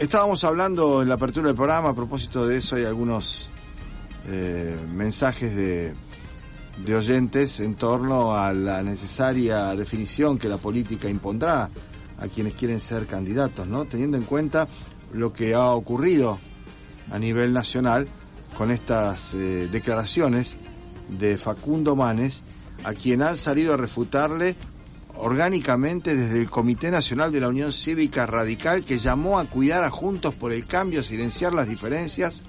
Estábamos hablando en la apertura del programa, a propósito de eso hay algunos eh, mensajes de, de oyentes en torno a la necesaria definición que la política impondrá a quienes quieren ser candidatos, ¿no? Teniendo en cuenta lo que ha ocurrido a nivel nacional con estas eh, declaraciones de Facundo Manes, a quien han salido a refutarle orgánicamente desde el Comité Nacional de la Unión Cívica Radical que llamó a cuidar a Juntos por el Cambio, a silenciar las diferencias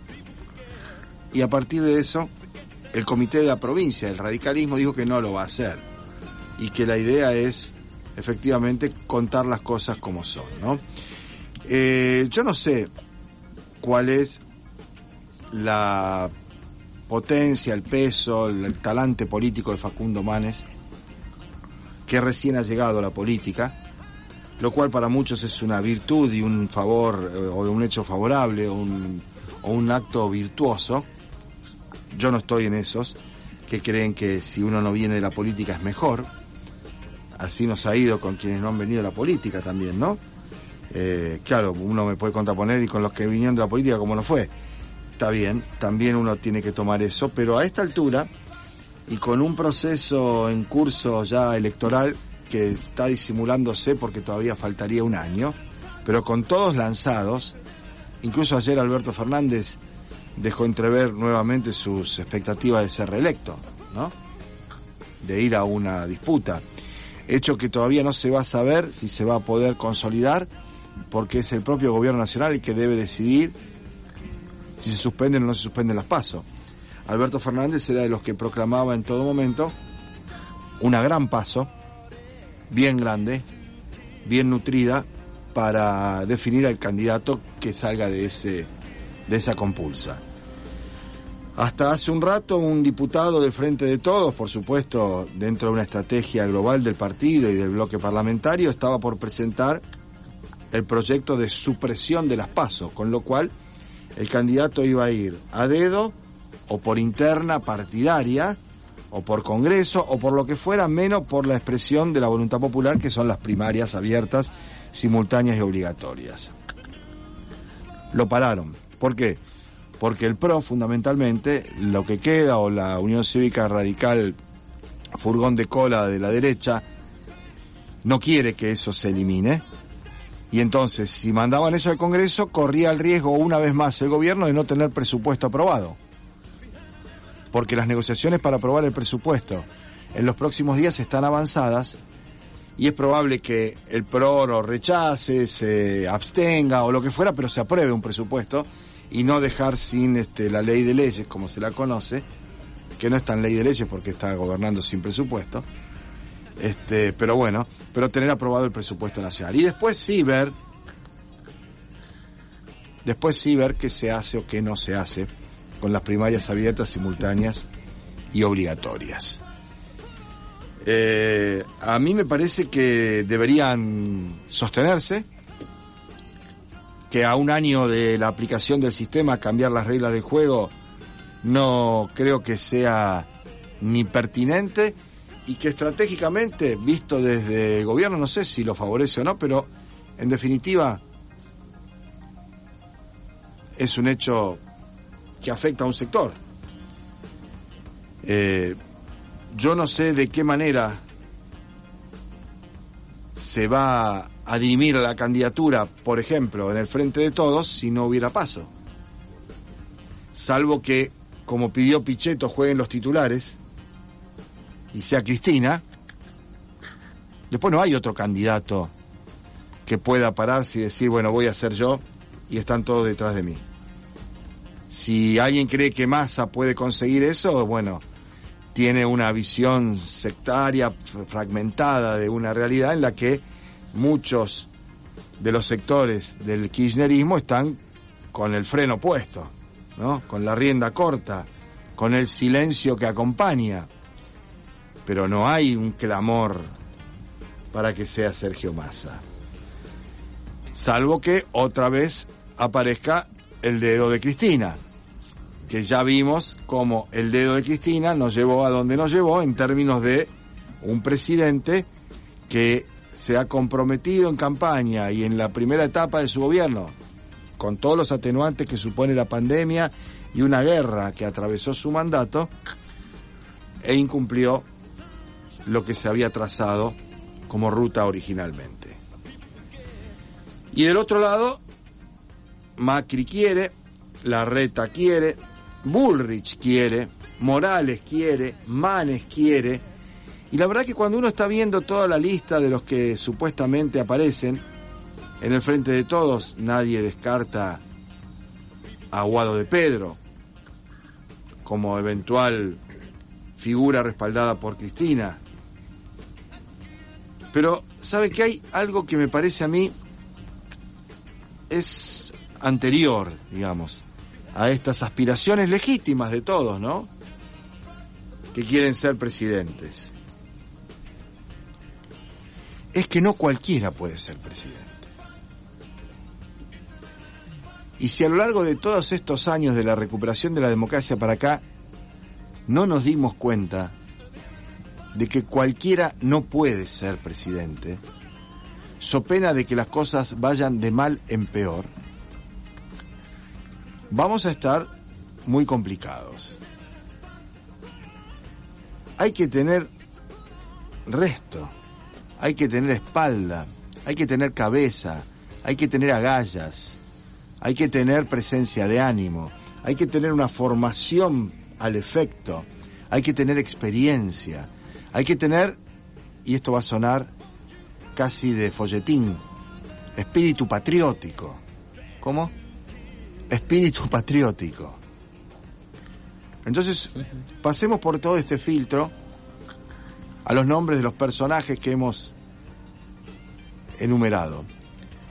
y a partir de eso el Comité de la Provincia del Radicalismo dijo que no lo va a hacer y que la idea es efectivamente contar las cosas como son, ¿no? Eh, yo no sé cuál es la potencia, el peso, el talante político de Facundo Manes que recién ha llegado a la política, lo cual para muchos es una virtud y un favor eh, o un hecho favorable o un, acto virtuoso. Yo no estoy en esos que creen que si uno no viene de la política es mejor. Así nos ha ido con quienes no han venido de la política también, ¿no? Eh, claro, uno me puede contraponer y con los que vinieron de la política como no fue. Está bien, también uno tiene que tomar eso, pero a esta altura y con un proceso en curso ya electoral que está disimulándose porque todavía faltaría un año, pero con todos lanzados, incluso ayer Alberto Fernández dejó entrever nuevamente sus expectativas de ser reelecto, ¿no? De ir a una disputa. Hecho que todavía no se va a saber si se va a poder consolidar, porque es el propio gobierno nacional el que debe decidir si se suspenden o no se suspenden las pasos. Alberto Fernández era de los que proclamaba en todo momento una gran paso, bien grande, bien nutrida, para definir al candidato que salga de ese, de esa compulsa. Hasta hace un rato un diputado del Frente de Todos, por supuesto, dentro de una estrategia global del partido y del bloque parlamentario, estaba por presentar el proyecto de supresión de las pasos, con lo cual el candidato iba a ir a dedo o por interna partidaria, o por congreso, o por lo que fuera, menos por la expresión de la voluntad popular, que son las primarias abiertas, simultáneas y obligatorias. Lo pararon. ¿Por qué? Porque el PRO, fundamentalmente, lo que queda, o la Unión Cívica Radical, furgón de cola de la derecha, no quiere que eso se elimine. Y entonces, si mandaban eso al Congreso, corría el riesgo una vez más el gobierno de no tener presupuesto aprobado porque las negociaciones para aprobar el presupuesto en los próximos días están avanzadas y es probable que el PRO lo rechace, se abstenga o lo que fuera, pero se apruebe un presupuesto y no dejar sin este, la ley de leyes, como se la conoce, que no es tan ley de leyes porque está gobernando sin presupuesto. Este, pero bueno, pero tener aprobado el presupuesto nacional. Y después sí ver, después sí ver qué se hace o qué no se hace con las primarias abiertas, simultáneas y obligatorias. Eh, a mí me parece que deberían sostenerse, que a un año de la aplicación del sistema cambiar las reglas del juego no creo que sea ni pertinente y que estratégicamente, visto desde gobierno, no sé si lo favorece o no, pero en definitiva es un hecho que afecta a un sector. Eh, yo no sé de qué manera se va a dirimir la candidatura, por ejemplo, en el frente de todos, si no hubiera paso. Salvo que, como pidió Pichetto, jueguen los titulares y sea Cristina. Después no hay otro candidato que pueda pararse y decir, bueno, voy a ser yo y están todos detrás de mí. Si alguien cree que Massa puede conseguir eso, bueno, tiene una visión sectaria, fragmentada de una realidad en la que muchos de los sectores del kirchnerismo están con el freno puesto, ¿no? Con la rienda corta, con el silencio que acompaña. Pero no hay un clamor para que sea Sergio Massa. Salvo que otra vez aparezca el dedo de Cristina, que ya vimos cómo el dedo de Cristina nos llevó a donde nos llevó en términos de un presidente que se ha comprometido en campaña y en la primera etapa de su gobierno con todos los atenuantes que supone la pandemia y una guerra que atravesó su mandato, e incumplió lo que se había trazado como ruta originalmente. Y del otro lado, Macri quiere, Larreta quiere, Bullrich quiere, Morales quiere, Manes quiere, y la verdad que cuando uno está viendo toda la lista de los que supuestamente aparecen, en el frente de todos nadie descarta a Guado de Pedro como eventual figura respaldada por Cristina. Pero, ¿sabe que hay algo que me parece a mí es anterior, digamos, a estas aspiraciones legítimas de todos, ¿no? Que quieren ser presidentes. Es que no cualquiera puede ser presidente. Y si a lo largo de todos estos años de la recuperación de la democracia para acá no nos dimos cuenta de que cualquiera no puede ser presidente, so pena de que las cosas vayan de mal en peor, vamos a estar muy complicados. Hay que tener resto, hay que tener espalda, hay que tener cabeza, hay que tener agallas, hay que tener presencia de ánimo, hay que tener una formación al efecto, hay que tener experiencia, hay que tener, y esto va a sonar casi de folletín, espíritu patriótico. ¿Cómo? Espíritu patriótico. Entonces, pasemos por todo este filtro a los nombres de los personajes que hemos enumerado.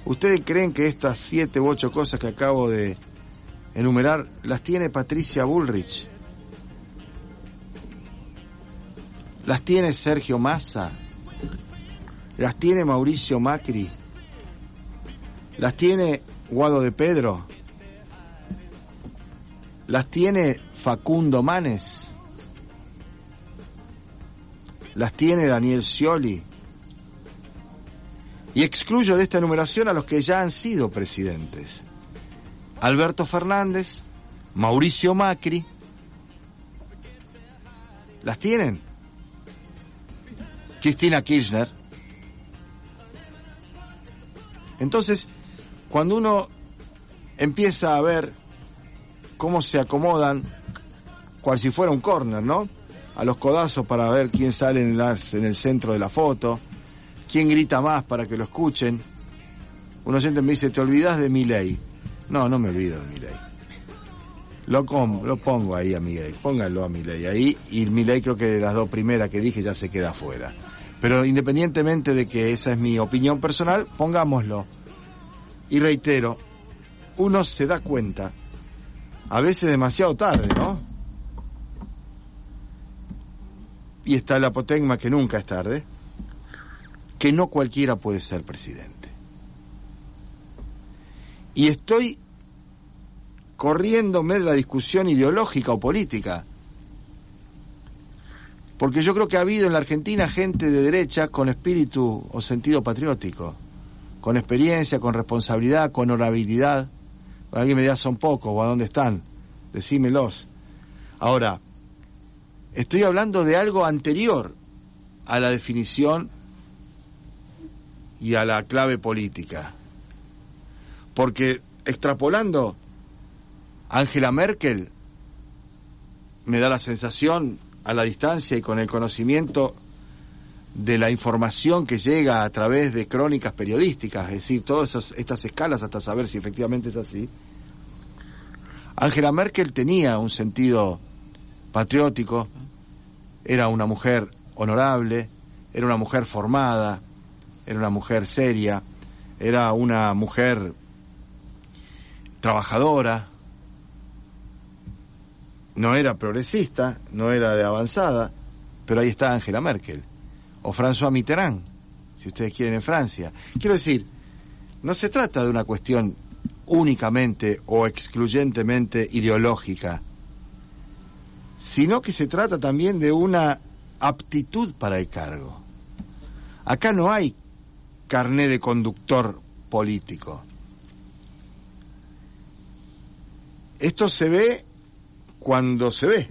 ¿Ustedes creen que estas siete u ocho cosas que acabo de enumerar las tiene Patricia Bullrich? ¿Las tiene Sergio Massa? ¿Las tiene Mauricio Macri? ¿Las tiene Guado de Pedro? ¿Las tiene Facundo Manes? ¿Las tiene Daniel Scioli? Y excluyo de esta enumeración a los que ya han sido presidentes. Alberto Fernández, Mauricio Macri. ¿Las tienen? Cristina Kirchner. Entonces, cuando uno empieza a ver cómo se acomodan, cual si fuera un corner, ¿no? A los codazos para ver quién sale en, el centro de la foto, quién grita más para que lo escuchen. Un oyente me dice, te olvidas de mi ley. No, no me olvido de mi ley. Lo, lo pongo ahí a Miguel, pónganlo a mi ley ahí, y mi ley creo que de las dos primeras que dije ya se queda fuera. Pero independientemente de que esa es mi opinión personal, pongámoslo. Y reitero, uno se da cuenta, a veces demasiado tarde, ¿no? Y está el apotegma que nunca es tarde, que no cualquiera puede ser presidente. Y estoy corriéndome de la discusión ideológica o política porque yo creo que ha habido en la Argentina gente de derecha con espíritu o sentido patriótico, con experiencia, con responsabilidad, con honorabilidad. Alguien me dirá, son pocos, o a dónde están, decímelos. Ahora, estoy hablando de algo anterior a la definición y a la clave política. Porque extrapolando, Angela Merkel me da la sensación a la distancia y con el conocimiento de la información que llega a través de crónicas periodísticas, es decir, todas estas escalas hasta saber si efectivamente es así. Angela Merkel tenía un sentido patriótico, era una mujer honorable, era una mujer formada, era una mujer seria, era una mujer trabajadora, no era progresista, no era de avanzada, pero ahí está Angela Merkel, o François Mitterrand, si ustedes quieren en Francia. Quiero decir, no se trata de una cuestión únicamente o excluyentemente ideológica, sino que se trata también de una aptitud para el cargo. Acá no hay carné de conductor político. Esto se ve cuando se ve,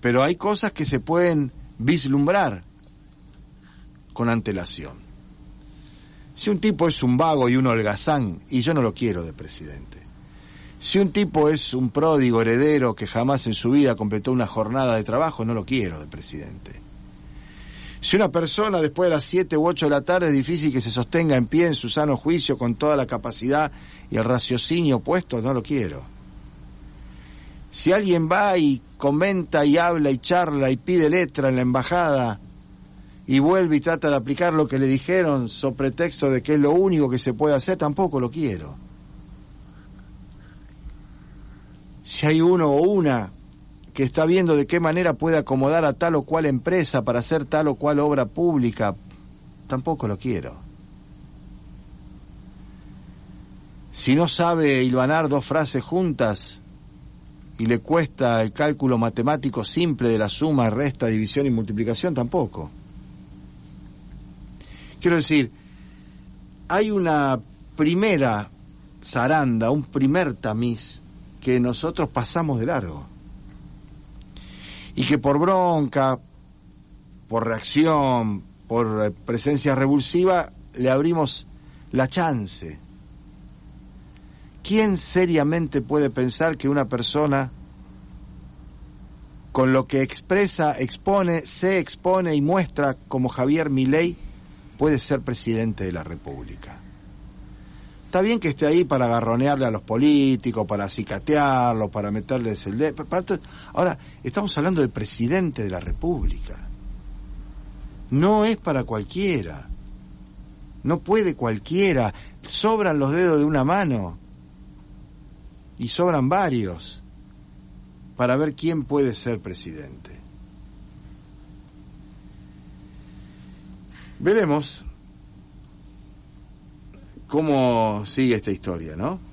pero hay cosas que se pueden vislumbrar con antelación. Si un tipo es un vago y un holgazán, y yo no lo quiero de presidente. Si un tipo es un pródigo heredero que jamás en su vida completó una jornada de trabajo, no lo quiero de presidente. Si una persona después de las 7 u 8 de la tarde es difícil que se sostenga en pie en su sano juicio con toda la capacidad y el raciocinio puesto, no lo quiero. Si alguien va y comenta y habla y charla y pide letra en la embajada y vuelve y trata de aplicar lo que le dijeron so pretexto de que es lo único que se puede hacer, tampoco lo quiero. Si hay uno o una que está viendo de qué manera puede acomodar a tal o cual empresa para hacer tal o cual obra pública, tampoco lo quiero. Si no sabe hilvanar dos frases juntas y le cuesta el cálculo matemático simple de la suma, resta, división y multiplicación, tampoco. Quiero decir, hay una primera zaranda, un primer tamiz que nosotros pasamos de largo y que por bronca, por reacción, por eh, presencia revulsiva, le abrimos la chance. ¿Quién seriamente puede pensar que una persona con lo que expresa, expone, se expone y muestra como Javier Milei puede ser presidente de la República? Está bien que esté ahí para agarronearle a los políticos, para cicatearlos, para meterles el dedo. Ahora, estamos hablando de presidente de la República. No es para cualquiera. No puede cualquiera. Sobran los dedos de una mano. Y sobran varios para ver quién puede ser presidente. Veremos cómo sigue esta historia, ¿no?